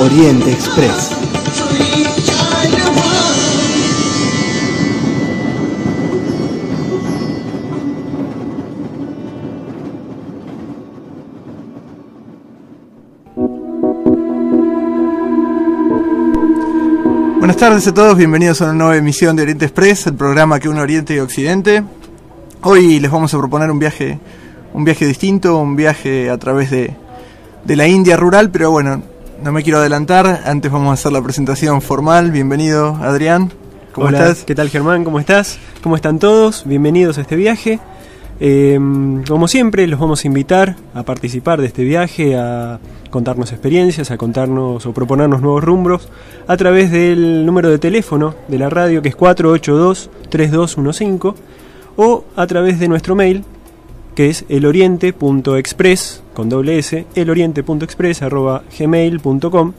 Oriente Express. Buenas tardes a todos, bienvenidos a una nueva emisión de Oriente Express, el programa que une Oriente y Occidente. Hoy les vamos a proponer un viaje, un viaje distinto, un viaje a través de, de la India rural, pero bueno, no me quiero adelantar, antes vamos a hacer la presentación formal. Bienvenido, Adrián. ¿Cómo Hola, estás? ¿Qué tal Germán? ¿Cómo estás? ¿Cómo están todos? Bienvenidos a este viaje. Eh, como siempre, los vamos a invitar a participar de este viaje, a contarnos experiencias, a contarnos o proponernos nuevos rumbos a través del número de teléfono de la radio que es 482-3215 o a través de nuestro mail que es eloriente.express con doble s, eloriente.express arroba gmail.com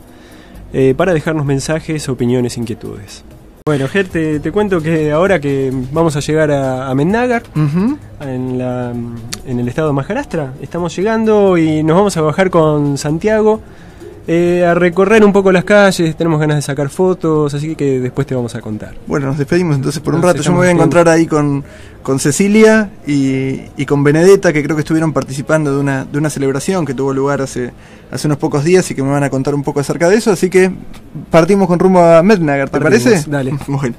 eh, para dejarnos mensajes, opiniones, inquietudes. Bueno, Ger, te, te cuento que ahora que vamos a llegar a, a Mennagar, Ujú. en, la, en el estado de Maharashtra. Estamos llegando y nos vamos a bajar con Santiago eh, a recorrer un poco las calles. Tenemos ganas de sacar fotos, así que después te vamos a contar. Bueno, nos despedimos entonces por un Nos rato. Yo me voy a encontrar ahí con, con Cecilia y, y con Benedetta, que creo que estuvieron participando de una, de una celebración que tuvo lugar hace, hace unos pocos días y que me van a contar un poco acerca de eso. Así que partimos con rumbo a Mednagar, ¿te Partimos, parece? dale. Bueno.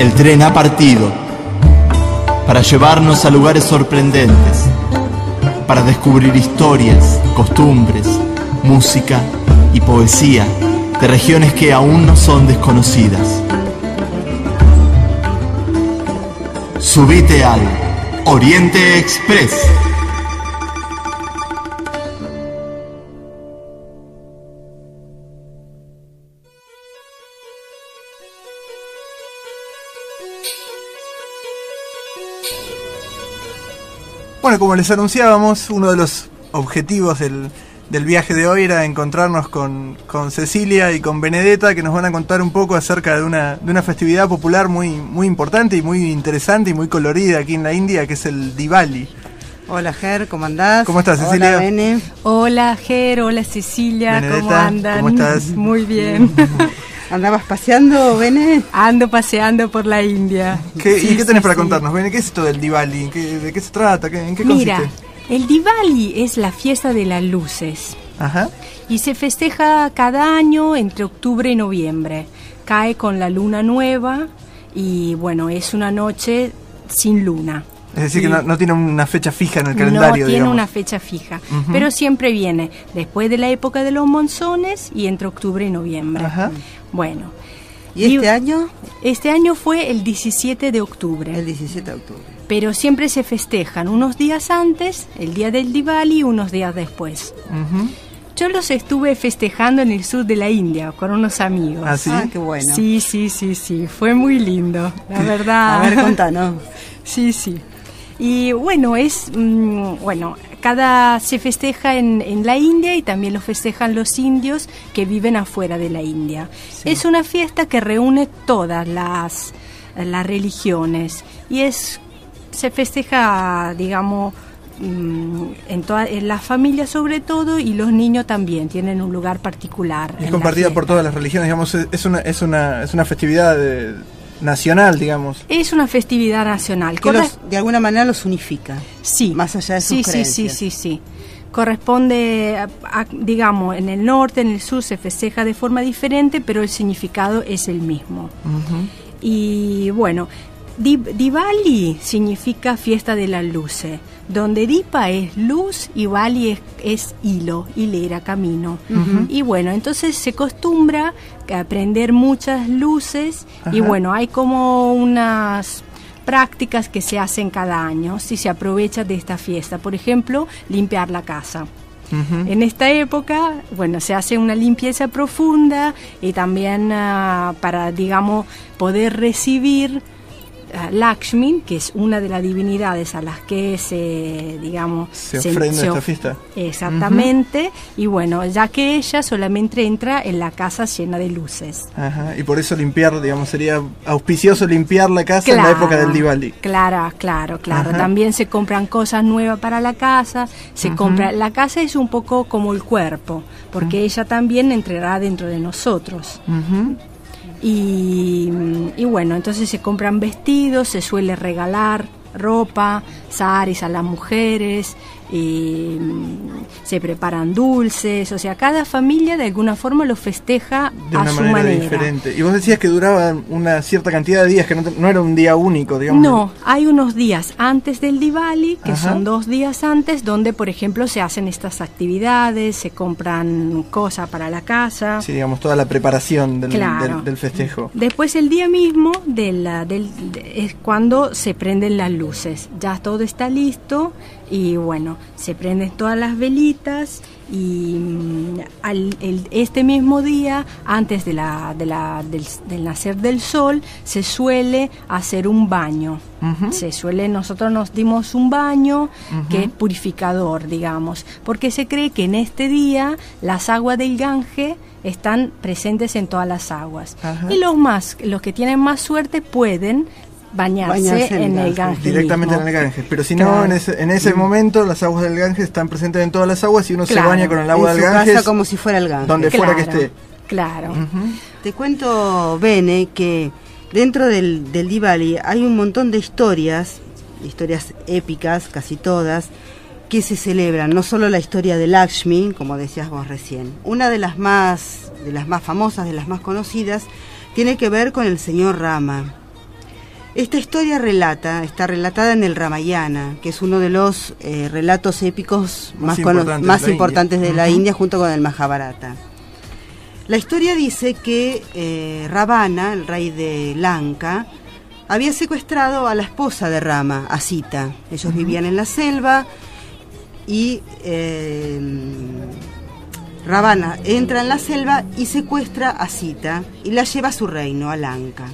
El tren ha partido para llevarnos a lugares sorprendentes, para descubrir historias, costumbres, música y poesía de regiones que aún no son desconocidas. Subite al Oriente Express. Bueno, como les anunciábamos, uno de los objetivos del, del viaje de hoy era encontrarnos con, con Cecilia y con Benedetta, que nos van a contar un poco acerca de una, de una festividad popular muy, muy importante y muy interesante y muy colorida aquí en la India, que es el Diwali. Hola Ger, ¿cómo andás? ¿Cómo estás, Cecilia? Hola Bene. Hola Ger, hola Cecilia, ¿cómo andan? ¿cómo estás? Muy bien. ¿Andabas paseando, Bene? Ando paseando por la India. ¿Qué, Sí, ¿Y qué tenés sí, para sí. contarnos? Bene? ¿Qué es esto del Diwali? ¿Qué- ¿De qué se trata? ¿Qué- ¿En qué Mira, consiste? el Diwali es la fiesta de las luces Ajá. y se festeja cada año entre octubre y noviembre. Cae con la luna nueva y bueno, es una noche sin luna. Es decir, que no, no tiene una fecha fija en el calendario, no tiene digamos. una fecha fija, pero siempre viene después de la época de los monzones y entre octubre y noviembre. Ajá. Bueno, ¿Y este año? este año fue el 17 de octubre. El 17 de octubre. pero siempre se festejan unos días antes, el día del Diwali, y unos días después. Yo los estuve festejando en el sur de la India con unos amigos. ¿Ah, sí? Ah, qué bueno. Sí, sí, sí, sí, fue muy lindo, la verdad. A ver, contanos. Sí, sí. Y bueno, es, mm, bueno, cada se festeja en, en la India y también lo festejan los indios que viven afuera de la India. Es una fiesta que reúne todas las, las religiones y es, se festeja, digamos, mm, en, toda, en la familia sobre todo y los niños también tienen un lugar particular. Es compartida por todas las religiones, digamos, es- una, es una, es una festividad eh, nacional, digamos. Es una festividad nacional. Que los- de alguna manera los unifica. Sí. Más allá de sus sí, sí, sí, sí, sí. Corresponde, a- a- digamos, en el norte, en el sur se festeja de forma diferente, pero el significado es el mismo. Y bueno, Di- Diwali significa fiesta de las luces, donde Dipa es luz y Bali es, es hilo, hilera, camino. Y bueno, entonces se acostumbra a prender muchas luces y bueno, hay como unas prácticas que se hacen cada año si se aprovecha de esta fiesta. Por ejemplo, limpiar la casa. En esta época, bueno, se hace una limpieza profunda y también ah, para, digamos, poder recibir Lakshmi, que es una de las divinidades a las que se, digamos, Se ofrenda esta fiesta. Exactamente. Y bueno, ya que ella solamente entra en la casa llena de luces. Ajá, y por eso limpiar, digamos, sería auspicioso limpiar la casa en la época del Diwali. Claro, claro, claro. Ajá. También se compran cosas nuevas para la casa. Se compra. La casa es un poco como el cuerpo, porque ella también entrará dentro de nosotros. Y, y bueno, entonces se compran vestidos, se suele regalar ropa, saris a las mujeres, se preparan dulces, o sea, cada familia de alguna forma lo festeja De a una su manera, manera. diferente. Y vos decías que duraba una cierta cantidad de días, que no, era un día único, digamos. No, hay unos días antes del Diwali, que Ajá. son dos días antes, donde, por ejemplo, se hacen estas actividades, se compran cosas para la casa. Sí, digamos, toda la preparación del, Claro. del- del festejo. Después el día mismo de la- del- de- es cuando se prenden las luces. Ya todo está listo y bueno, se prenden todas las velitas y mm, al, el- este mismo día, antes de la, de la- del, del nacer del sol, se suele hacer un baño. Se suele, nosotros nos dimos un baño que es purificador, digamos, porque se cree que en este día las aguas del Gange están presentes en todas las aguas. Y los más, los que tienen más suerte pueden bañarse, Bañarse en en el Ganges. Gange. Directamente mismo. en el Ganges. Pero si no, Claro. en ese, en ese momento las aguas del Ganges están presentes en todas las aguas y uno se Claro. baña con el agua en del su Ganges casa como si fuera el Ganges. donde fuera que Claro, esté. Claro. Te cuento, Bene, que dentro del, del Diwali hay un montón de historias, historias épicas, casi todas, que se celebran. No solo la historia de Lakshmi, como decías vos recién. Una de las más, de las más famosas, de las más conocidas, tiene que ver con el señor Rama. Esta historia relata, está relatada en el Ramayana, que es uno de los eh, relatos épicos Más importantes de más la importantes India. de la Ujú. India junto con el Mahabharata. La historia dice que eh, Ravana, el rey de Lanka, había secuestrado a la esposa de Rama, a Sita. Ellos vivían en la selva y eh, Ravana entra en la selva y secuestra a Sita y la lleva a su reino, a Lanka.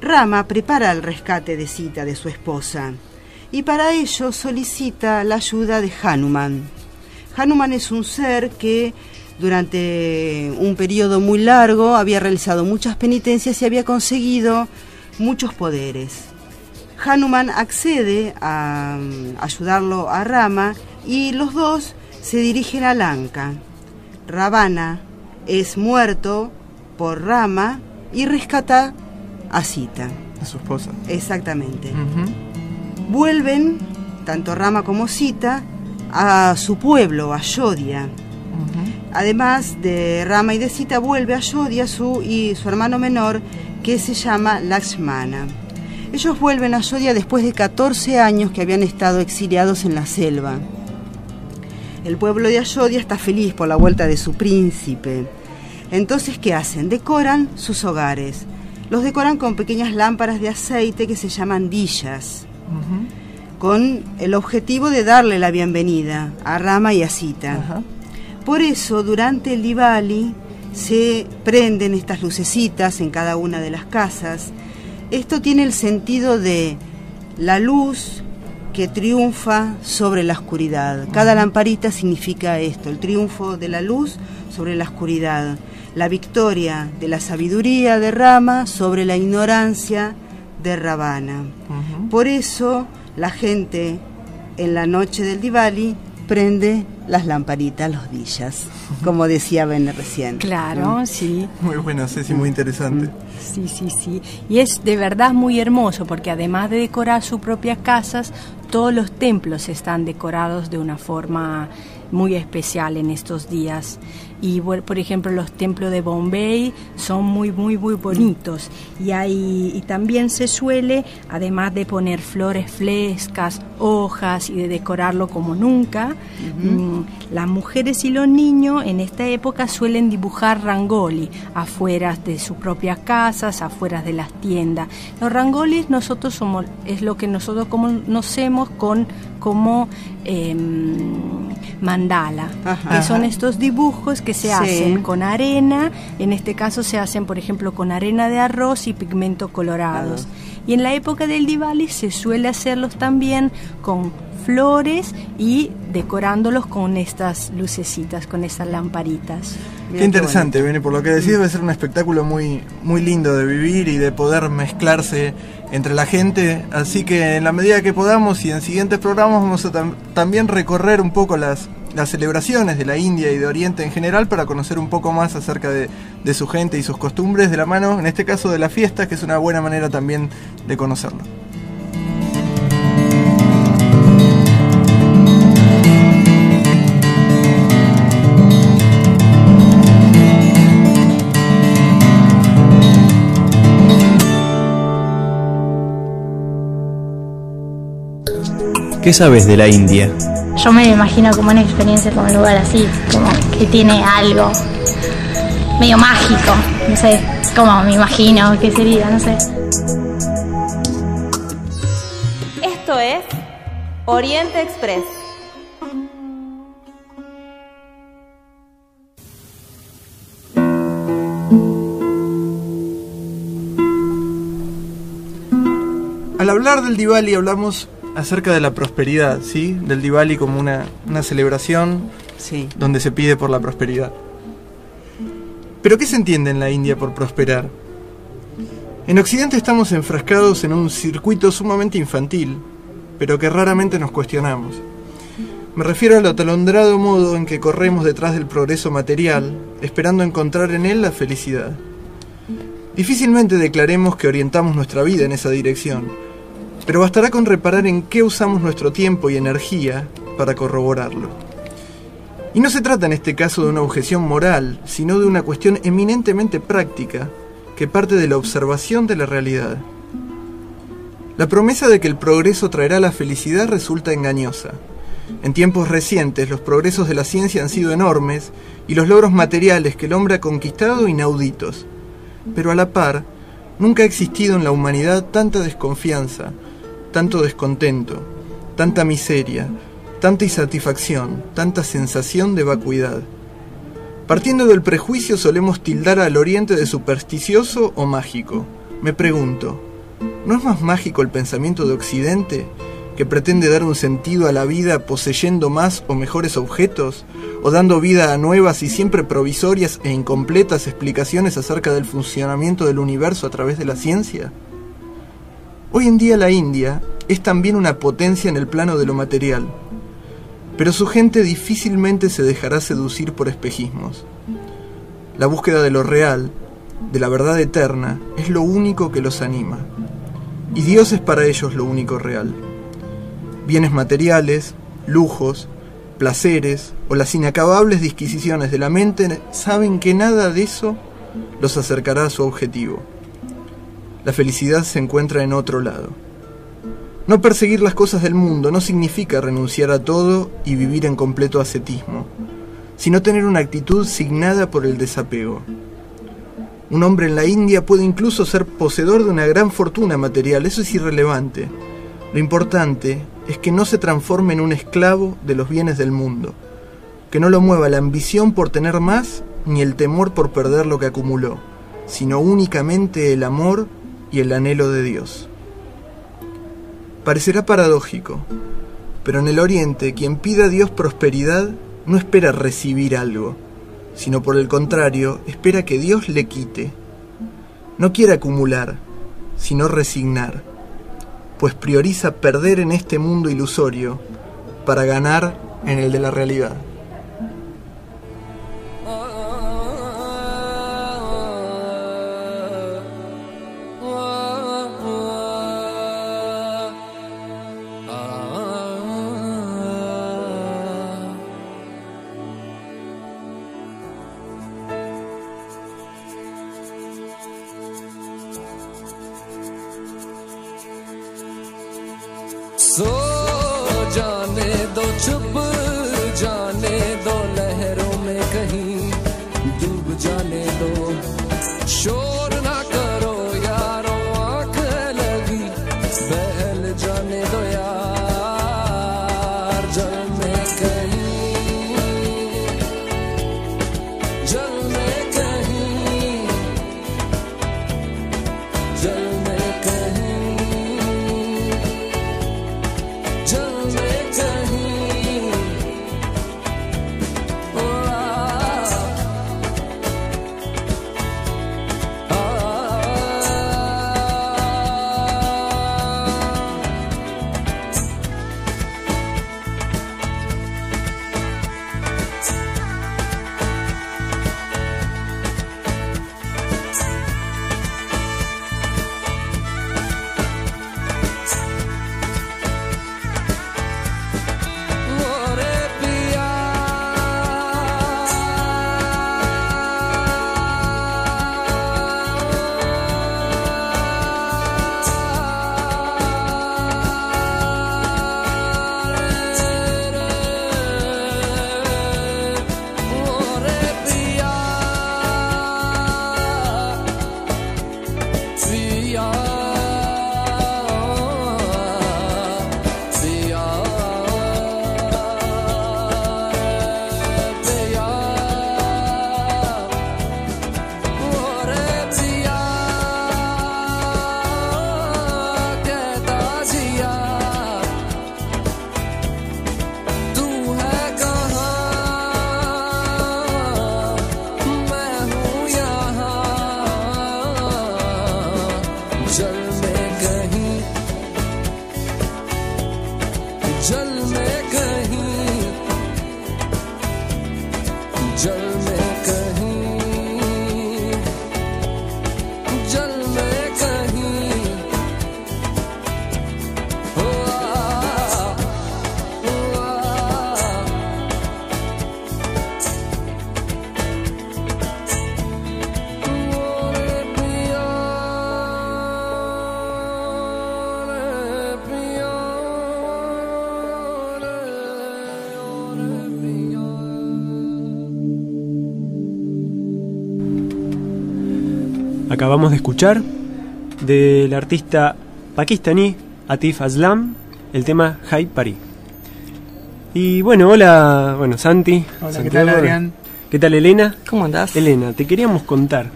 Rama prepara el rescate de Sita, de su esposa, y para ello solicita la ayuda de Hanuman. Hanuman es un ser que durante un periodo muy largo había realizado muchas penitencias y había conseguido muchos poderes. Hanuman accede a mm, ayudarlo a Rama y los dos se dirigen a Lanka. Ravana es muerto por Rama y rescata a Sita. A su esposa. Exactamente. Vuelven, tanto Rama como Sita, a su pueblo, a Yodhya. Además de Rama y de Sita, vuelve a Yodhya su, y su hermano menor, que se llama Lakshmana. Ellos vuelven a Yodhya después de 14 años que habían estado exiliados en la selva. El pueblo de Ayodhya está feliz por la vuelta de su príncipe. Entonces, ¿qué hacen? Decoran sus hogares. Los decoran con pequeñas lámparas de aceite que se llaman dillas, con el objetivo de darle la bienvenida a Rama y a Sita. Por eso, durante el Diwali se prenden estas lucecitas en cada una de las casas. Esto tiene el sentido de la luz que triunfa sobre la oscuridad. Cada lamparita significa esto, el triunfo de la luz sobre la oscuridad, la victoria de la sabiduría de Rama sobre la ignorancia de Ravana. Por eso la gente en la noche del Diwali prende las lamparitas, los dillas, como decía Ben recién. Claro, sí. Muy bueno, Ceci, muy interesante. Sí, sí, sí. Y es de verdad muy hermoso porque además de decorar sus propias casas, todos los templos están decorados de una forma muy especial en estos días. Y por ejemplo, los templos de Bombay son muy, muy, muy bonitos. Y, hay, y también se suele, además de poner flores frescas, hojas y de decorarlo como nunca, mm, las mujeres y los niños en esta época suelen dibujar rangoli afuera de sus propias casas, afuera de las tiendas. Los rangolis nosotros somos, es lo que nosotros conocemos con, como em, mandala, Ajá. que son estos dibujos que se Sí. hacen con arena, en este caso se hacen por ejemplo con arena de arroz y pigmentos colorados. Claro. Y en la época del Diwali se suele hacerlos también con flores y decorándolos con estas lucecitas, con estas lamparitas. Mira Qué interesante, Bene, por lo que Mm. decís debe ser un espectáculo muy, muy lindo de vivir y de poder mezclarse entre la gente, así que en la medida que podamos y en siguientes programas vamos a tam- también recorrer un poco las, las celebraciones de la India y de Oriente en general para conocer un poco más acerca de, su gente y sus costumbres de la mano, en este caso de la fiesta, que es una buena manera también de conocerlo. ¿Qué sabes de la India? Yo me imagino como una experiencia, como un lugar así, como que tiene algo medio mágico, no sé, como me imagino que sería, no sé. Esto es Oriente Express. Al hablar del Diwali hablamos acerca de la prosperidad, ¿sí? Del Diwali como una, una celebración Sí. donde se pide por la prosperidad. Pero ¿qué se entiende en la India por prosperar? En Occidente estamos enfrascados en un circuito sumamente infantil, pero que raramente nos cuestionamos. Me refiero al atolondrado modo en que corremos detrás del progreso material, esperando encontrar en él la felicidad. Difícilmente declaremos que orientamos nuestra vida en esa dirección, pero bastará con reparar en qué usamos nuestro tiempo y energía para corroborarlo. Y no se trata en este caso de una objeción moral, sino de una cuestión eminentemente práctica que parte de la observación de la realidad. La promesa de que el progreso traerá la felicidad resulta engañosa. En tiempos recientes los progresos de la ciencia han sido enormes y los logros materiales que el hombre ha conquistado inauditos. Pero a la par, nunca ha existido en la humanidad tanta desconfianza, tanto descontento, tanta miseria, tanta insatisfacción, tanta sensación de vacuidad. Partiendo del prejuicio solemos tildar al Oriente de supersticioso o mágico. Me pregunto, ¿no es más mágico el pensamiento de Occidente, que pretende dar un sentido a la vida poseyendo más o mejores objetos, o dando vida a nuevas y siempre provisorias e incompletas explicaciones acerca del funcionamiento del universo a través de la ciencia? Hoy en día la India es también una potencia en el plano de lo material, pero su gente difícilmente se dejará seducir por espejismos. La búsqueda de lo real, de la verdad eterna, es lo único que los anima. Y Dios es para ellos lo único real. Bienes materiales, lujos, placeres o las inacabables disquisiciones de la mente saben que nada de eso los acercará a su objetivo. La felicidad se encuentra en otro lado. No perseguir las cosas del mundo no significa renunciar a todo y vivir en completo ascetismo, sino tener una actitud signada por el desapego. Un hombre en la India puede incluso ser poseedor de una gran fortuna material, eso es irrelevante. Lo importante es que no se transforme en un esclavo de los bienes del mundo, que no lo mueva la ambición por tener más ni el temor por perder lo que acumuló, sino únicamente el amor y el anhelo de Dios. Parecerá paradójico, pero en el Oriente quien pida a Dios prosperidad no espera recibir algo, sino por el contrario, espera que Dios le quite. No quiere acumular, sino resignar, pues prioriza perder en este mundo ilusorio para ganar en el de la realidad. Acabamos de escuchar del artista pakistaní Atif Aslam el tema High Paris. Y bueno, hola, bueno, Santi. Hola, ¿qué tal, Adrián? ¿Qué tal, Elena? ¿Cómo andás? Elena, te queríamos contar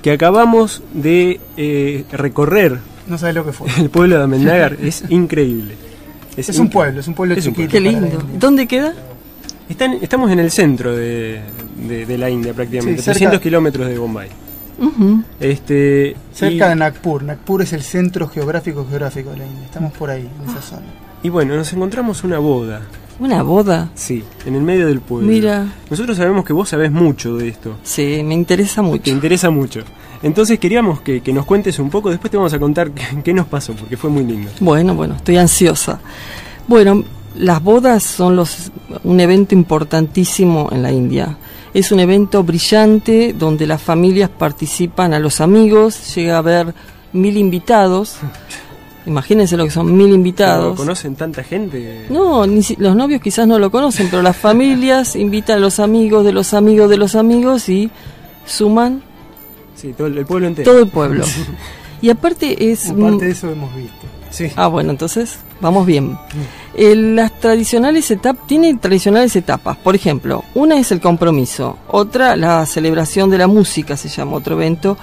que acabamos de eh, recorrer No sabes lo que fue. el pueblo de Amendágar. es increíble. Es un pueblo, es un pueblo Es un. Qué lindo. ¿Dónde queda? Están- estamos en el centro de, de- de la India prácticamente, Sí, cerca- 300 kilómetros de Bombay. Este, Cerca y- de Nagpur. Nagpur es el centro geográfico geográfico de la India. Estamos por ahí, en esa zona. Y bueno, nos encontramos una boda, Una boda. sí, en el medio del pueblo. Mira. Nosotros sabemos que vos sabés mucho de esto, Sí, me interesa te mucho. interesa mucho. Entonces queríamos que, que nos cuentes un poco, después te vamos a contar qué, qué nos pasó, porque fue muy lindo. Bueno, bueno, estoy ansiosa. Bueno, las bodas son los, un evento importantísimo en la India. Es un evento brillante donde las familias participan a los amigos, llega a haber mil invitados. Imagínense lo que son mil invitados. ¿Conocen tanta gente? No, ni si- los novios quizás no lo conocen, pero las familias invitan a los amigos de los amigos de los amigos y suman Sí, todo el, el pueblo entero. todo el pueblo. Y aparte es... Aparte de eso hemos visto. Sí. Ah, bueno, entonces vamos bien. Eh, las tradicionales etapas, tiene tradicionales etapas. Por ejemplo, una es el compromiso, otra la celebración de la música, se llama otro evento,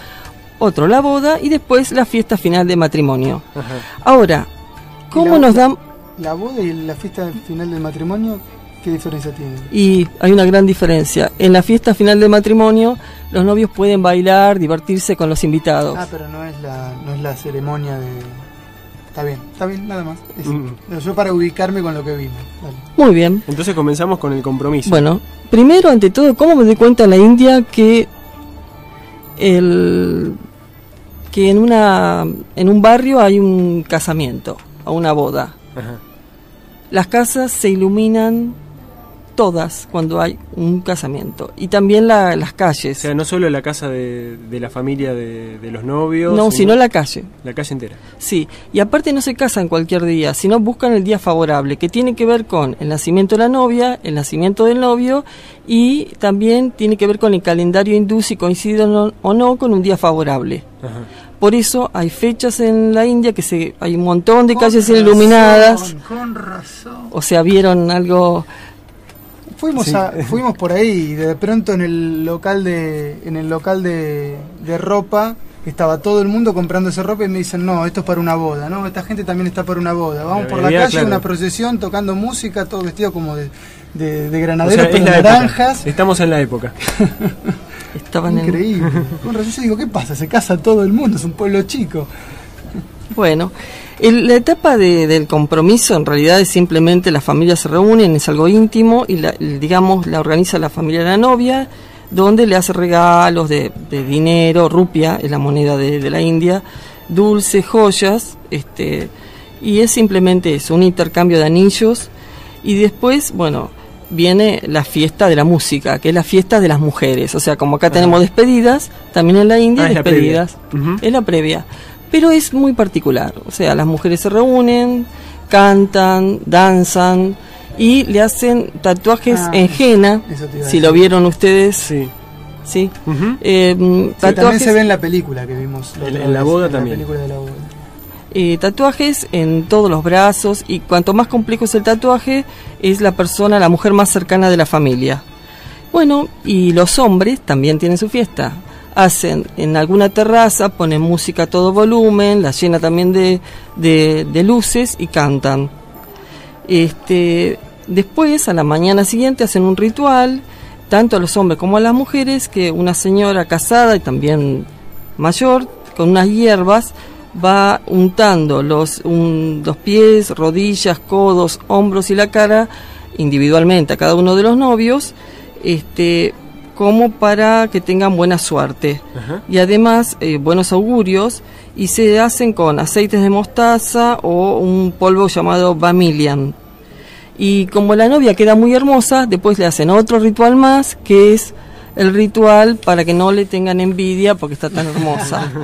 otro la boda y después la fiesta final de matrimonio. Ajá. Ahora, ¿cómo la- nos dan? La boda y la fiesta final del matrimonio, ¿qué diferencia tienen? Y hay una gran diferencia. En la fiesta final de matrimonio, los novios pueden bailar, divertirse con los invitados. Ah, pero no es la, no es la ceremonia de... Está bien, está bien, nada más. Es- Mm. Yo para ubicarme con lo que vimos. Dale. Muy bien. Entonces comenzamos con el compromiso. Bueno, primero, ante todo, ¿cómo me doy cuenta en la India que el que en una en un barrio hay un casamiento o una boda? Ajá. Las casas se iluminan todas cuando hay un casamiento y también la- las O calles. sea, no solo la casa de, de la familia de, de los novios. no, sino la calle. la calle entera. Sí, y aparte no se casan cualquier día, sino buscan el día favorable, que tiene que ver con el nacimiento de la novia, el nacimiento del novio y también tiene que ver con el calendario hindú si coincide o no, o no con un día favorable. Ajá. Por eso hay fechas en la India que se, hay un montón de Con calles razón, iluminadas, Con razón. o sea, vieron algo... Fuimos, Sí. a, fuimos por ahí y de pronto en el local de en el local de, de ropa estaba todo el mundo comprando esa ropa y me dicen no esto es para una boda no esta gente también está para una boda vamos La por la calle claro. una procesión tocando música todo vestido como de, de, de O granaderos es época. naranjas Estamos en la época. Estaban en- increíble con razón yo digo qué pasa se casa todo el mundo es un pueblo chico Bueno, el- la etapa de- del compromiso en realidad es simplemente las familias se reúnen, es algo íntimo y la, digamos la organiza la familia de la novia, donde le hace regalos de, de dinero, rupia, es la moneda de, de la India, dulces, joyas, este, y es simplemente eso, un intercambio de anillos. Y después, bueno, viene la fiesta de la música, que es la fiesta de las mujeres, o sea, como acá tenemos despedidas, también en la India Ah, es la despedidas. Es la previa. Pero es muy particular. O sea, las mujeres se reúnen, cantan, danzan y le hacen tatuajes Ah, en henna. Si lo vieron ustedes, Sí. sí. Eh, Sí, también tatuajes, se ve en la película que vimos En- la boda en también. película de la boda. eh, tatuajes en todos los brazos y cuanto más complejo es el tatuaje, es la persona, la mujer más cercana de la familia. Bueno, y los hombres también tienen su fiesta. Hacen en alguna terraza, ponen música a todo volumen, la llena también de, de- luces y cantan. Este, después, a la mañana siguiente, hacen un ritual, tanto a los hombres como a las mujeres, que una señora casada y también mayor, con unas hierbas, va untando los, los pies, rodillas, codos, hombros y la cara individualmente a cada uno de los novios, este, como para que tengan buena suerte Ajá. y además eh, buenos augurios y se hacen con aceites de mostaza o un polvo llamado Bamilian. Y como la novia queda muy hermosa, después le hacen otro ritual más, que es el ritual para que no le tengan envidia porque está tan hermosa.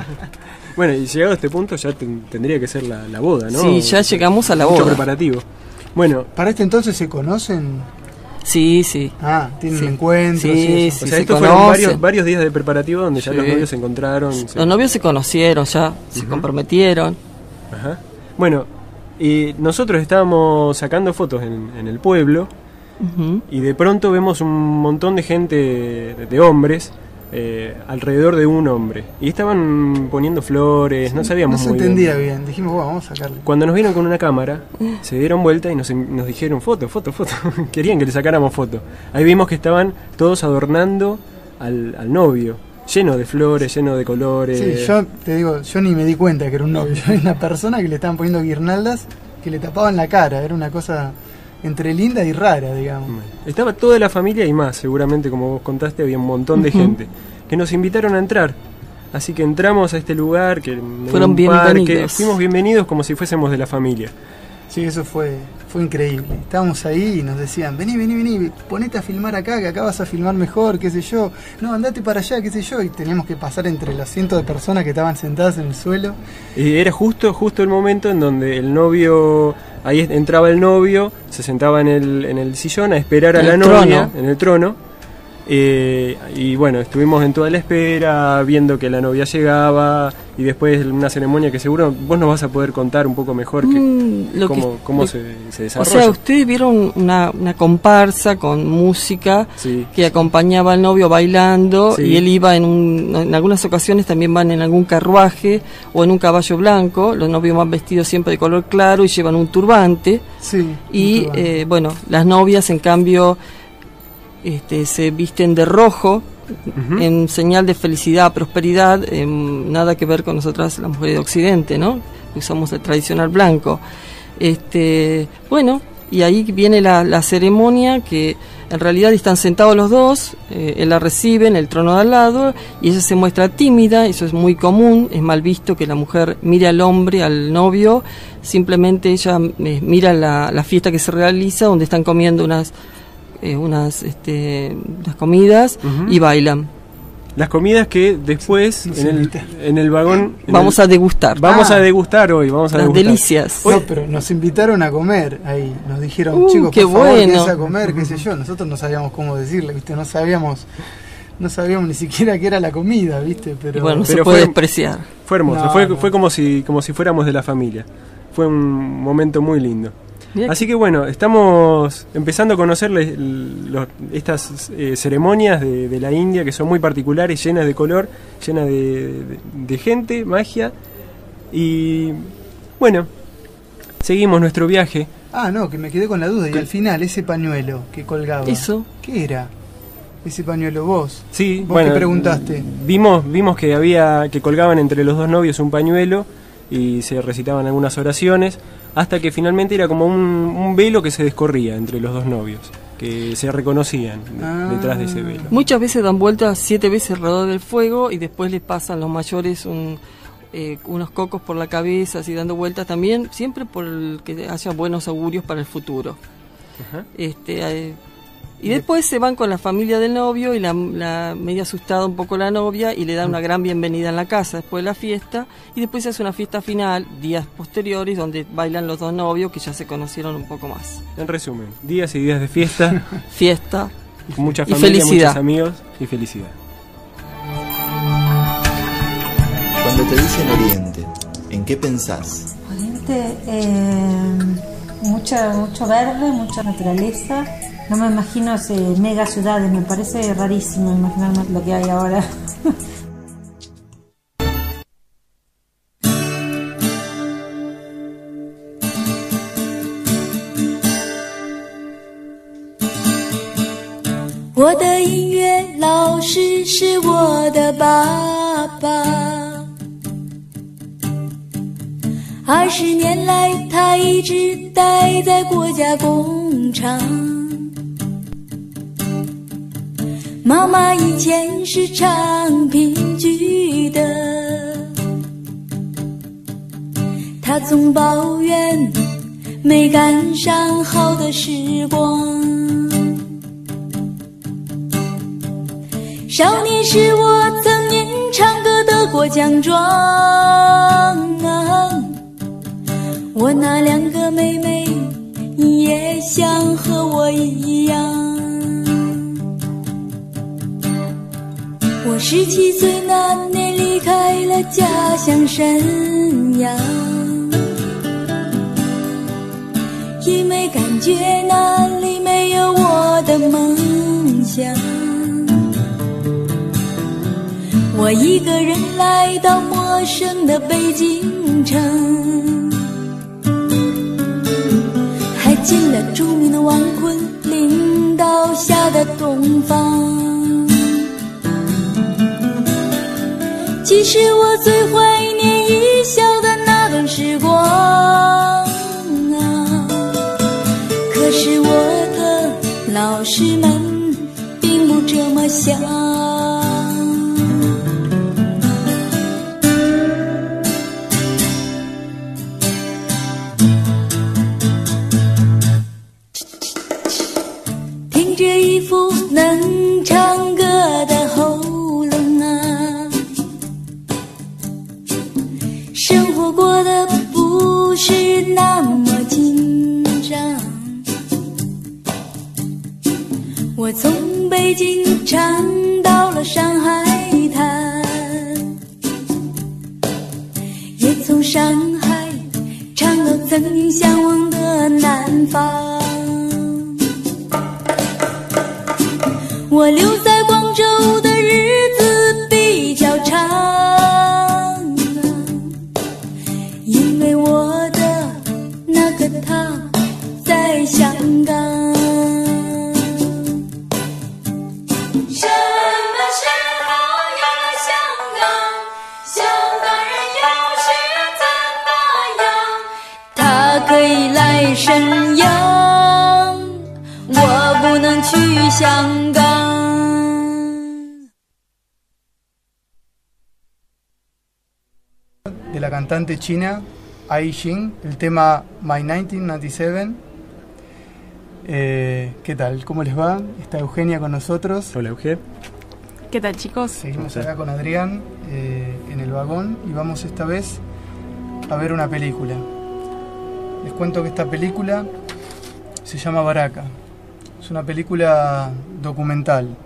Bueno, y llegado a este punto ya ten- tendría que ser la, la boda, ¿no? Sí, ya llegamos a la Mucho boda. preparativo. Bueno, para este entonces se conocen Sí, sí. Ah, tienen Sí. encuentros. Sí, y eso. sí, o sea, se estos fueron conocen. varios, varios días de preparativo donde ya los novios se encontraron. se- Los novios se conocieron ya, se comprometieron. Ajá. Bueno, y nosotros estábamos sacando fotos en, en el pueblo y de pronto vemos un montón de gente, de, de hombres, eh, alrededor de un hombre. Y estaban poniendo flores, no sabíamos No se muy entendía bien. bien. Dijimos, bueno, vamos a sacarle. Cuando nos vieron con una cámara, se dieron vuelta y nos, nos dijeron foto, foto, foto. Querían que le sacáramos foto. Ahí vimos que estaban todos adornando al, al novio, lleno de flores, lleno de colores. Sí, yo te digo, yo ni me di cuenta que era un novio. Era una persona que le estaban poniendo guirnaldas que le tapaban la cara. Era una cosa entre linda y rara, digamos. Estaba toda la familia y más, seguramente como vos contaste, había un montón de gente que nos invitaron a entrar. Así que entramos a este lugar, que Fueron un parque, bienvenidos. fuimos bienvenidos como si fuésemos de la familia. Sí, eso fue, fue increíble. Estábamos ahí y nos decían, vení, vení, vení, ponete a filmar acá, que acá vas a filmar mejor, qué sé yo. No, andate para allá, qué sé yo. Y teníamos que pasar entre los cientos de personas que estaban sentadas en el suelo. Y era justo, justo el momento en donde el novio, ahí entraba el novio, se sentaba en el, en el sillón a esperar a la novia, en el trono. Eh, y bueno, estuvimos en toda la espera, viendo que la novia llegaba y después una ceremonia que seguro vos nos vas a poder contar un poco mejor que, Mm, lo que- cómo, cómo lo- se, se O desarrolla. sea, ustedes vieron una, una comparsa con música Sí. que acompañaba al novio bailando Sí. y él iba en, un, en algunas ocasiones también van en algún carruaje o en un caballo blanco. Los novios van vestidos siempre de color claro y llevan un turbante. Sí. Y un turbante. eh, bueno, las novias en cambio este, se visten de rojo en señal de felicidad, prosperidad, em, nada que ver con nosotras las mujeres de Occidente, ¿no? Usamos el tradicional blanco. Este, bueno, y ahí viene la, la ceremonia que en realidad están sentados los dos, eh, él la recibe en el trono de al lado y ella se muestra tímida, eso es muy común, es mal visto que la mujer mire al hombre, al novio, simplemente ella eh, mira la, la fiesta que se realiza donde están comiendo unas, eh, unas, este, unas comidas y bailan. Las comidas que después en el, en el vagón... en Vamos el- a degustar. Vamos Ah. a degustar hoy, vamos a Las degustar. delicias. No, pero nos invitaron a comer ahí. Nos dijeron, Uh, chicos, qué por favor, bueno. a comer, qué sé yo. Nosotros no sabíamos cómo decirle, ¿viste? No sabíamos no sabíamos ni siquiera qué era la comida, ¿viste? Pero bueno, no se Pero puede fue- despreciar. Fue hermoso, No, fue, no. fue como si como si fuéramos de la familia. Fue un momento muy lindo. Mirá Así que bueno, estamos empezando a conocer los- estas eh, ceremonias de, de la India que son muy particulares, llenas de color, llenas de, de- de gente, magia. Y bueno, seguimos nuestro viaje. Ah, no, que me quedé con la duda. Y al final, ese pañuelo que colgaba. Eso. ¿Qué era? Ese pañuelo vos. Sí, ¿Vos bueno, qué preguntaste? Vimos, vimos que había que colgaban entre los dos novios un pañuelo y se recitaban algunas oraciones, hasta que finalmente era como un, un velo que se descorría entre los dos novios, que se reconocían Ah. detrás de ese velo. Muchas veces dan vueltas siete veces alrededor del fuego y después les pasan los mayores un, eh, unos cocos por la cabeza, así dando vueltas también, siempre por el que haya buenos augurios para el futuro. Ajá. Este, eh, y después se van con la familia del novio y la, la media asustada un poco la novia y le dan una gran bienvenida en la casa después de la fiesta y después se hace una fiesta final días posteriores donde bailan los dos novios que ya se conocieron un poco más. En resumen, días y días de fiesta, Fiesta mucha Y familia, felicidad. muchos amigos y felicidad. Cuando te dicen Oriente, ¿en qué pensás? Oriente, eh, mucha, mucho verde, mucha naturaleza. No me imagino eh, mega ciudades, me parece rarísimo imaginarme lo que hay ahora. Oriente 我的音乐老师是我的爸爸，二十年来他一直待在国家工厂。 妈妈以前是唱评剧的，她总抱怨没赶上好的时光。少年时我曾因唱歌得过奖状啊，我那两个妹妹也想和我一样。十七岁那年离开了家乡沈阳，因为感觉那里没有我的梦想。我一个人来到陌生的北京城，还进了著名的王昆领导下的东方。其实我最怀念一笑的那段时光啊，可是我的老师们 china Ai Xin, el tema My 1997. Eh, ¿Qué tal? ¿Cómo les va? Está Eugenia con nosotros. Hola, Euge. ¿Qué tal, chicos? Seguimos acá con Adrián eh, en el vagón y vamos esta vez a ver una película. Les cuento que esta película se llama Baraka. Es una película documental.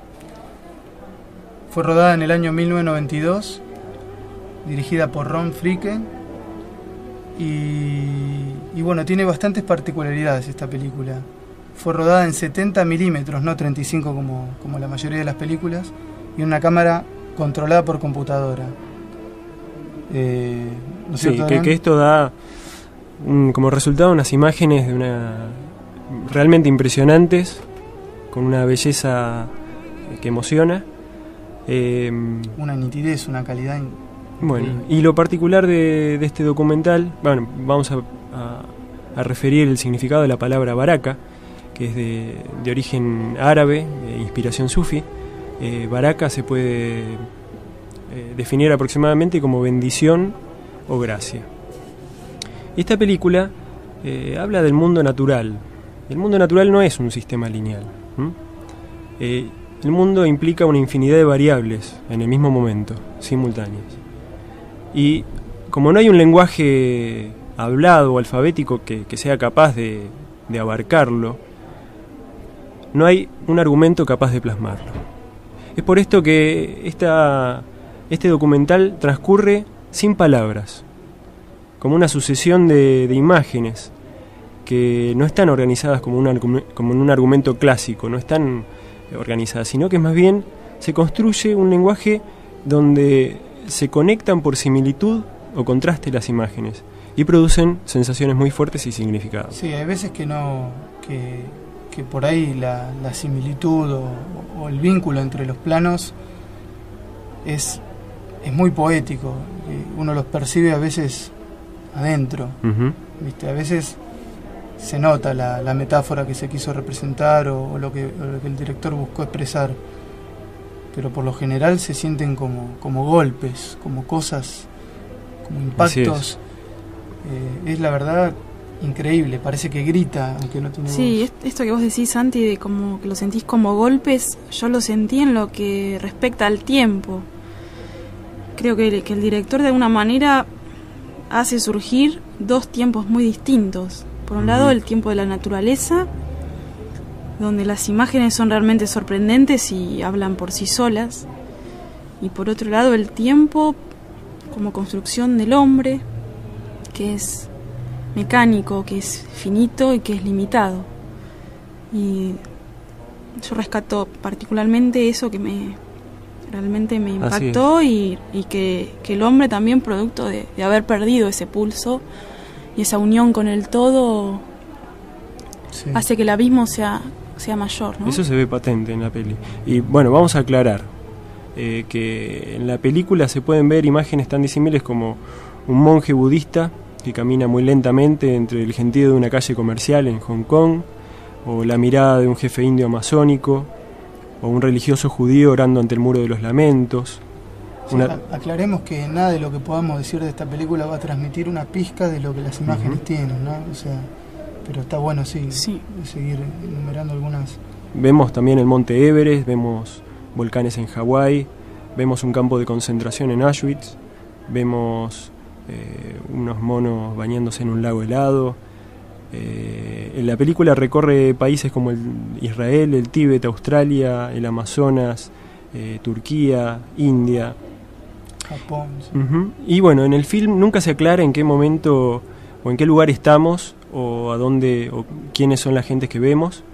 Fue rodada en el año 1992, dirigida por Ron Fricke. Y, y bueno, tiene bastantes particularidades esta película. Fue rodada en 70 milímetros, no 35 como, como la mayoría de las películas, y una cámara controlada por computadora. Eh, ¿no es Sí, cierto, que, Adrián? que esto da mm, como resultado unas imágenes de una realmente impresionantes, con una belleza que emociona. Eh, Una nitidez, una calidad. Bueno, y lo particular de, de este documental, bueno, vamos a, a- a referir el significado de la palabra baraka, que es de, de origen árabe, de inspiración sufi. Eh, baraka se puede eh, definir aproximadamente como bendición o gracia. Esta película eh, habla del mundo natural. El mundo natural no es un sistema lineal. el mundo implica una infinidad de variables en el mismo momento, simultáneas. Y como no hay un lenguaje hablado o alfabético que, que sea capaz de, de abarcarlo, no hay un argumento capaz de plasmarlo. Es por esto que esta, este documental transcurre sin palabras, como una sucesión de, de imágenes que no están organizadas como, un argume- como en un argumento clásico, no están organizadas, sino que más bien se construye un lenguaje donde se conectan por similitud o contraste las imágenes y producen sensaciones muy fuertes y significados. Sí, hay veces que no. que, que por ahí la, la similitud o, o el vínculo entre los planos es, es muy poético. Uno los percibe a veces adentro. ¿viste? A veces se nota la, la metáfora que se quiso representar o, o lo que, o lo que el director buscó expresar. Pero por lo general se sienten como, como golpes, como cosas, como es. impactos. Eh, es la verdad increíble, parece que grita, aunque no tiene Sí, voz. esto que vos decís, Santi, de como que lo sentís como golpes, yo lo sentí en lo que respecta al tiempo. Creo que, que el director de alguna manera hace surgir dos tiempos muy distintos. Por un lado, el tiempo de la naturaleza, donde las imágenes son realmente sorprendentes y hablan por sí solas. y por otro lado el tiempo como construcción del hombre, que es mecánico, que es finito y que es limitado. Y yo rescato particularmente eso que me realmente me impactó y, y que, que el hombre también producto de, de haber perdido ese pulso y esa unión con el todo hace que el abismo sea, sea mayor. ¿no? Eso se ve patente en la peli. Y bueno, vamos a aclarar eh, que en la película se pueden ver imágenes tan disímiles como un monje budista que camina muy lentamente entre el gentío de una calle comercial en Hong Kong, o la mirada de un jefe indio amazónico, o un religioso judío orando ante el muro de los lamentos. Sí, Una- a- aclaremos que nada de lo que podamos decir de esta película va a transmitir una pizca de lo que las imágenes tienen, ¿no? O sea, pero está bueno, sí, seguir enumerando algunas. Vemos también el monte Everest, vemos volcanes en Hawái, vemos un campo de concentración en Auschwitz, vemos eh, unos monos bañándose en un lago helado. Eh, en la película recorre países como el Israel, el Tíbet, Australia, el Amazonas, eh, Turquía, India. Japón. sí. Y bueno, en el film nunca se aclara en qué momento o en qué lugar estamos o a dónde o quiénes son las gentes que vemos.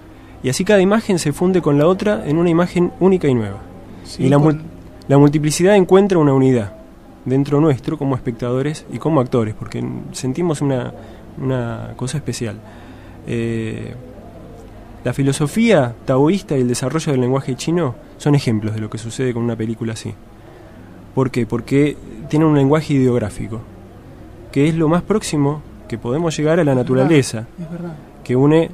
Y así cada imagen se funde con la otra en una imagen única y nueva. Sí, y la, con- la multiplicidad encuentra una unidad dentro nuestro como espectadores y como actores, porque sentimos una, una cosa especial. Eh, la filosofía taoísta y el desarrollo del lenguaje chino son ejemplos de lo que sucede con una película así. ¿Por qué? Porque tiene un lenguaje ideográfico, que es lo más próximo que podemos llegar a la naturaleza, Es verdad. que une,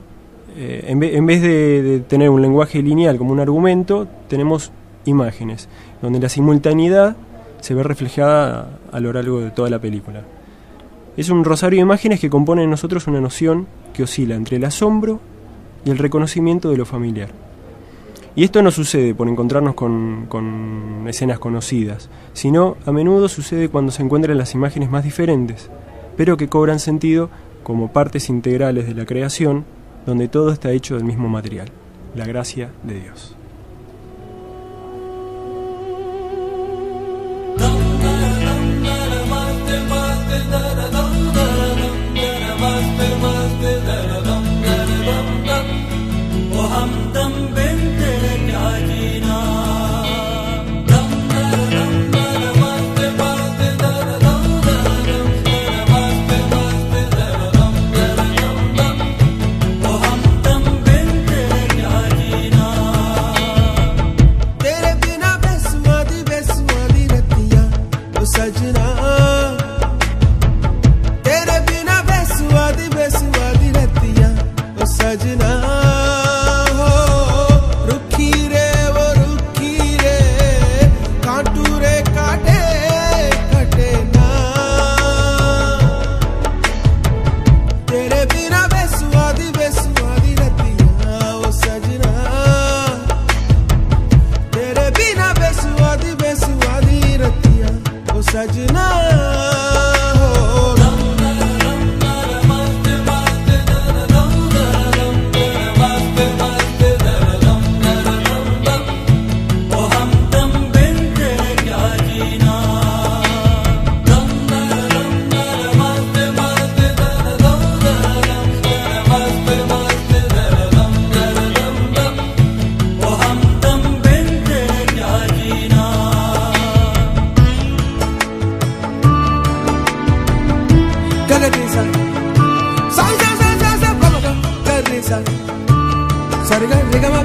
eh, en, ve- en vez de, de tener un lenguaje lineal como un argumento, tenemos imágenes, donde la simultaneidad se ve reflejada a lo largo de toda la película. Es un rosario de imágenes que compone en nosotros una noción que oscila entre el asombro y el reconocimiento de lo familiar. Y esto no sucede por encontrarnos con, con escenas conocidas, sino a menudo sucede cuando se encuentran las imágenes más diferentes, pero que cobran sentido como partes integrales de la creación, donde todo está hecho del mismo material, la gracia de Dios.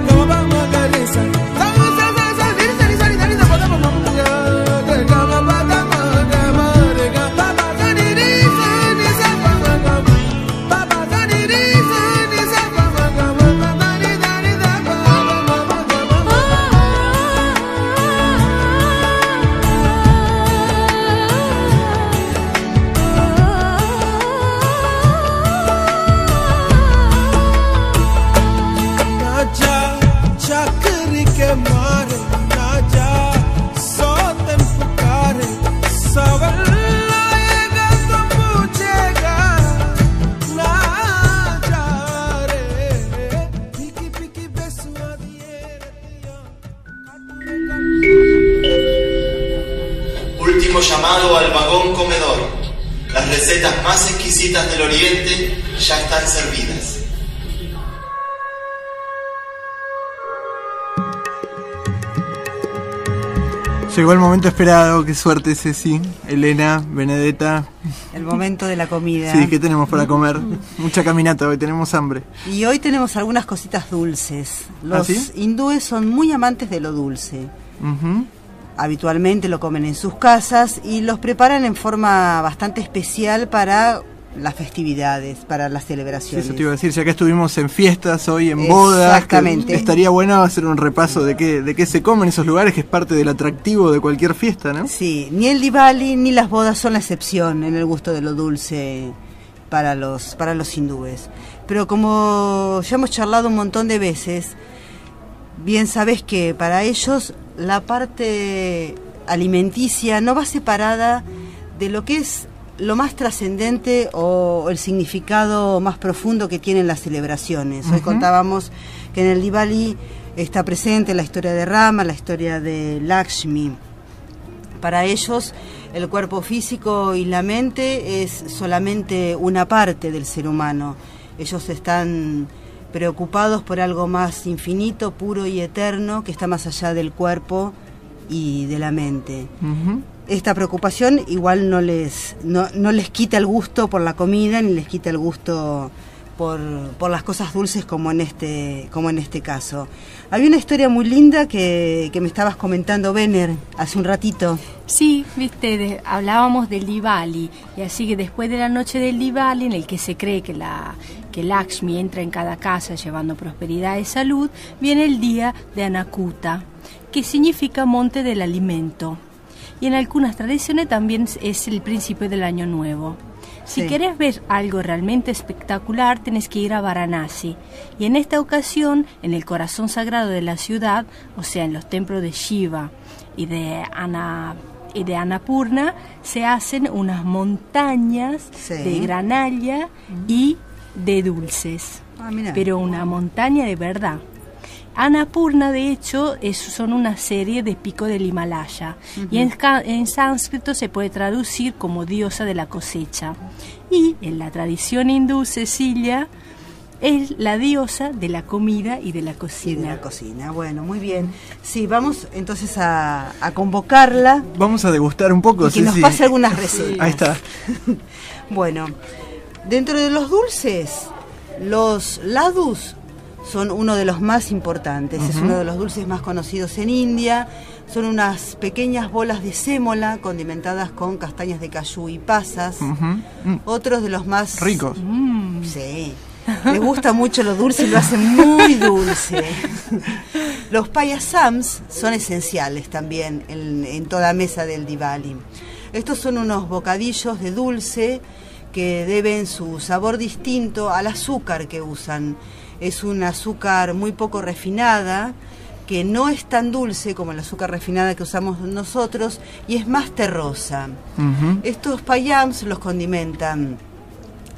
makambo bamakanisa del Oriente ya están servidas. Llegó el momento esperado, qué suerte Ceci, Elena, Benedetta. El momento de la comida. Sí, ¿qué tenemos para comer? Mucha caminata hoy, tenemos hambre. Y hoy tenemos algunas cositas dulces. Los ¿Ah, sí? hindúes son muy amantes de lo dulce. Ujú. Habitualmente lo comen en sus casas y los preparan en forma bastante especial para las festividades, para las Sí, celebraciones. eso te iba a decir, ya que estuvimos en fiestas hoy, en bodas, Exactamente. estaría bueno hacer un repaso de qué, de qué se come en esos lugares, que es parte del atractivo de cualquier fiesta, ¿no? Sí, ni el Diwali ni las bodas son la excepción en el gusto de lo dulce para los, para los hindúes. Pero como ya hemos charlado un montón de veces, bien sabes que para ellos la parte alimenticia no va separada de lo que es lo más trascendente o el significado más profundo que tienen las celebraciones. Hoy contábamos que en el Diwali está presente la historia de Rama, la historia de Lakshmi. Para ellos el cuerpo físico y la mente es solamente una parte del ser humano. Ellos están preocupados por algo más infinito, puro y eterno, que está más allá del cuerpo y de la mente. Esta preocupación igual no les, no, no les quita el gusto por la comida, ni les quita el gusto por, por las cosas dulces como en este, como en este caso. Había una historia muy linda que, que me estabas comentando, Benner, hace un ratito. Sí, viste, hablábamos del Diwali y así que después de la noche del Diwali en el que se cree que la que Lakshmi entra en cada casa llevando prosperidad y salud, viene el día de Anakuta, que significa monte del alimento. Y en algunas tradiciones también es el principio del año nuevo. Si Sí. querés ver algo realmente espectacular, tenés que ir a Varanasi. Y en esta ocasión, en el corazón sagrado de la ciudad, o sea, en los templos de Shiva y de Ana y de Annapurna, se hacen unas montañas Sí. de granalla y de dulces. Ah. Pero una montaña de verdad. Annapurna, de hecho, es, son una serie de pico del Himalaya y en, en sánscrito se puede traducir como diosa de la cosecha. Y en la tradición hindú, Cecilia es la diosa de la comida y de la Y de cocina. la cocina, bueno, muy bien. Sí, vamos entonces a, a convocarla Vamos a degustar un poco, y que nos pase algunas recetas. Ahí está. Bueno, dentro de los dulces, los ladus son uno de los más importantes, es uno de los dulces más conocidos en India. Son unas pequeñas bolas de sémola condimentadas con castañas de cayú y pasas. Mm. Otros de los más Ricos. Mm, sí. Les gusta mucho lo dulce y lo hacen muy dulce. Los payasams son esenciales también en, en toda mesa del Diwali. Estos son unos bocadillos de dulce que deben su sabor distinto al azúcar que usan. Es un azúcar muy poco refinada, que no es tan dulce como el azúcar refinada que usamos nosotros y es más terrosa. Estos payams los condimentan,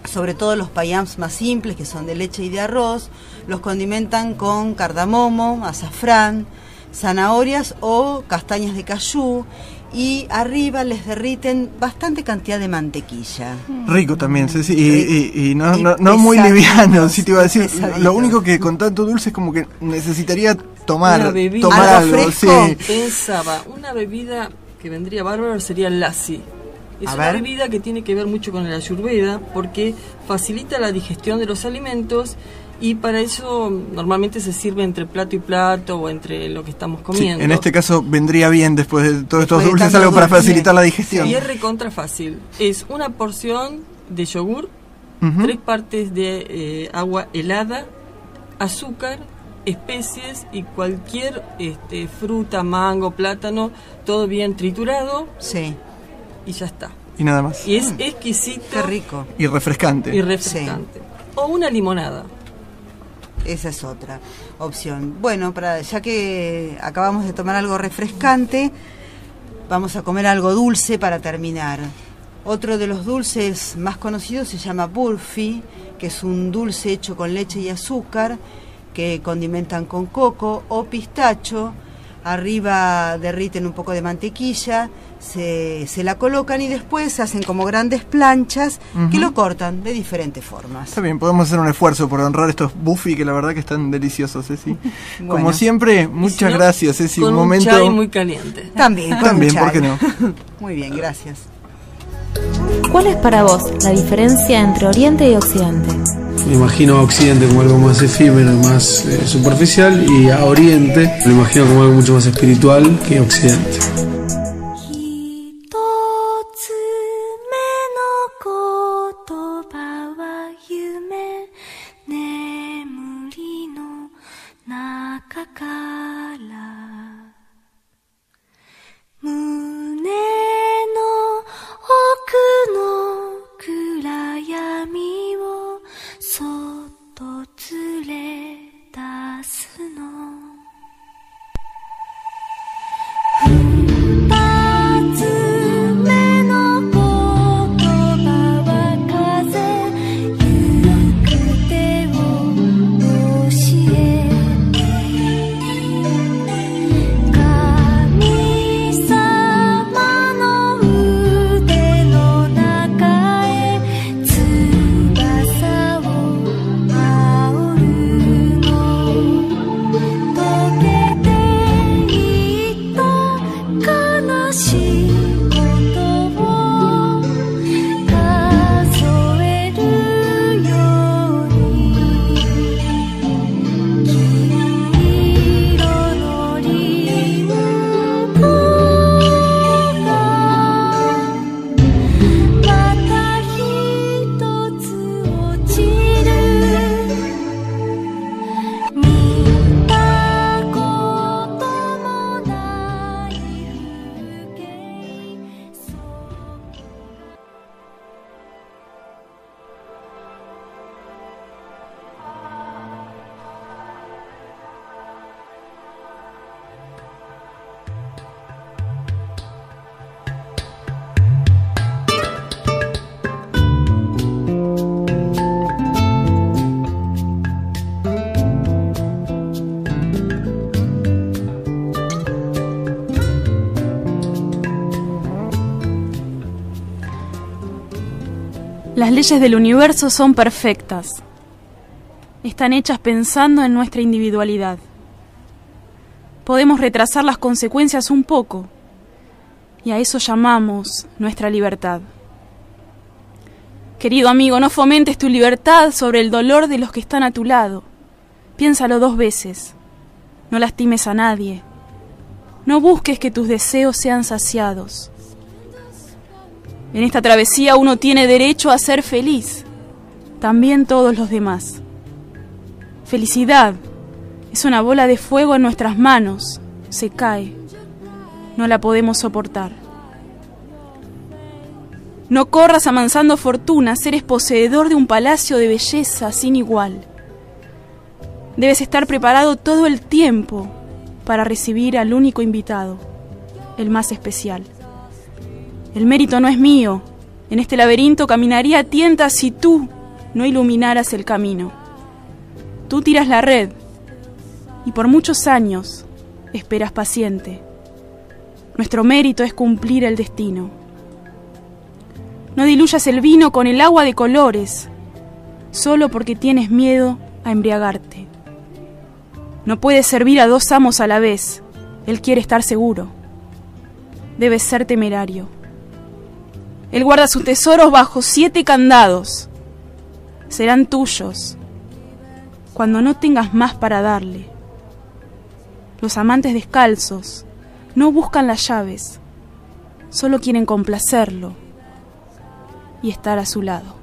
sobre todo los payams más simples, que son de leche y de arroz, los condimentan con cardamomo, azafrán, zanahorias o castañas de cayú y arriba les derriten bastante cantidad de mantequilla. Rico también, Ceci, y, y- y no, Y no, no muy liviano, si te iba a decir. pesaditos. Lo único que con tanto dulce es como que necesitaría tomar, Una bebida. tomar ¿Algo algo, fresco? sí. Pensaba, una bebida que vendría bárbaro sería el lassi. Es A una ver. bebida que tiene que ver mucho con la ayurveda porque facilita la digestión de los alimentos y para eso normalmente se sirve entre plato y plato o entre lo que estamos Sí, comiendo. en este caso vendría bien después de todos estos dulces, algo para dulce. facilitar la digestión. Y es recontra fácil. Es una porción de yogur, Ujú. tres partes de eh, agua helada, azúcar, especies y cualquier este, fruta, mango, plátano, todo bien triturado. Sí. Y ya está. Y nada más. Y es exquisito. Qué rico. Y refrescante. Y refrescante. O una limonada. Esa es otra opción. Bueno, para ya que acabamos de tomar algo refrescante, vamos a comer algo dulce para terminar. Otro de los dulces más conocidos se llama burfi, que es un dulce hecho con leche y azúcar que condimentan con coco o pistacho Arriba derriten un poco de mantequilla, se, se la colocan y después hacen como grandes planchas que lo cortan de diferentes formas. Está bien, podemos hacer un esfuerzo por honrar estos Buffy que la verdad que están deliciosos, Ceci. Como Bueno. siempre, muchas no, gracias, Ceci. con un un momento. chai muy caliente. También, con También, un ¿por qué no? Muy bien, gracias. ¿Cuál es para vos la diferencia entre Oriente y Occidente? Me imagino a Occidente como algo más efímero y más eh, superficial y a Oriente lo imagino como algo mucho más espiritual que Occidente. Las leyes del universo son perfectas. Están hechas pensando en nuestra individualidad. Podemos retrasar las consecuencias un poco, y a eso llamamos nuestra libertad. Querido amigo, no fomentes tu libertad sobre el dolor de los que están a tu lado. Piénsalo dos veces. No lastimes a nadie. No busques que tus deseos sean saciados. En esta travesía uno tiene derecho a ser feliz, también todos los demás. Felicidad es una bola de fuego en nuestras manos, se cae, no la podemos soportar. No corras amansando fortunas, eres poseedor de un palacio de belleza sin igual. Debes estar preparado todo el tiempo para recibir al único invitado, el más especial. El mérito no es mío. En este laberinto caminaría a tientas si tú no iluminaras el camino. Tú tiras la red y por muchos años esperas paciente. Nuestro mérito es cumplir el destino. No diluyas el vino con el agua de colores solo porque tienes miedo a embriagarte. No puedes servir a dos amos a la vez. Él quiere estar seguro. Debes ser temerario. Él guarda sus tesoros bajo siete candados. Serán tuyos cuando no tengas más para darle. Los amantes descalzos no buscan las llaves, solo quieren complacerlo y estar a su lado.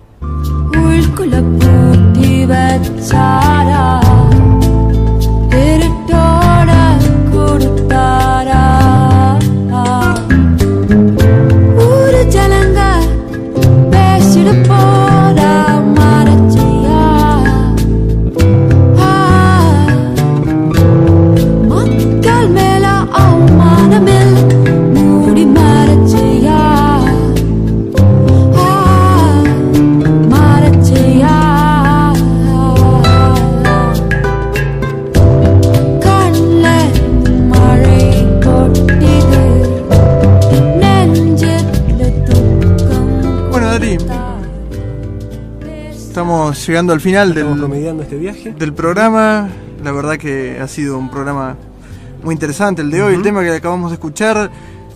Llegando al final Estamos este viaje. del programa. La verdad que ha sido un programa muy interesante el de hoy. El tema que acabamos de escuchar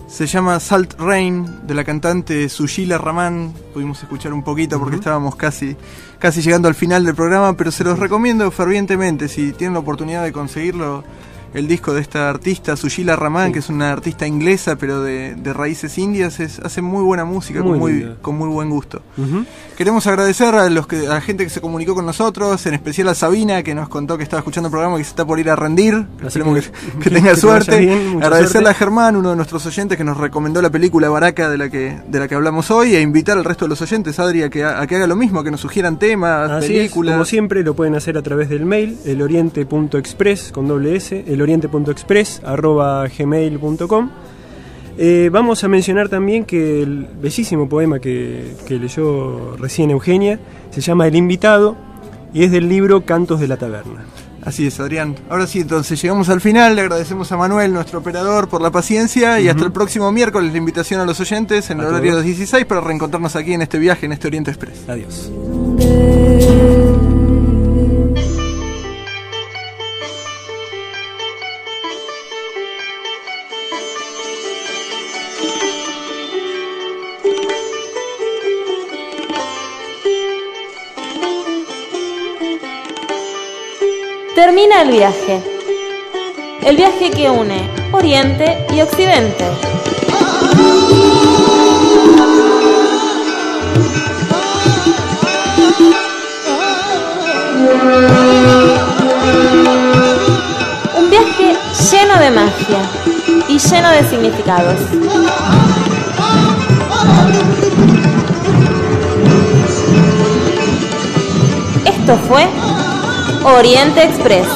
se llama Salt Rain de la cantante Sushila Raman. Pudimos escuchar un poquito porque estábamos casi, casi llegando al final del programa, pero se los recomiendo fervientemente si tienen la oportunidad de conseguirlo. El disco de esta artista, Sushila Raman, Sí. que es una artista inglesa pero de, de raíces indias, es- hace muy buena música Muy con, muy, linda. con muy buen gusto. Queremos agradecer a los que, a la gente que se comunicó con nosotros, en especial a Sabina que nos contó que estaba escuchando el programa y que se está por ir a rendir. Así Esperemos que- que, que que- tenga suerte. bien, Agradecerle suerte. a Germán, uno de nuestros oyentes que nos recomendó la película Baraca de la que de la que hablamos hoy, e invitar al resto de los oyentes, Adri, a que, a que haga lo mismo, a que nos sugieran temas, Así es, películas. como siempre lo pueden hacer a través del mail eloriente.express con doble s arroba gmail.com Eh, vamos a mencionar también que el bellísimo poema que, que leyó recién Eugenia se llama El invitado y es del libro Cantos de la Taberna. Así es, Adrián. Ahora sí, entonces llegamos al final. Le agradecemos a Manuel, nuestro operador, por la paciencia. Y hasta el próximo miércoles la invitación a los oyentes en el A horario de todos. las 16 para reencontrarnos aquí en este viaje, en este Oriente Express. Adiós. Termina el viaje. El viaje que une Oriente y Occidente. Un viaje lleno de magia y lleno de significados. Esto fue Oriente Express.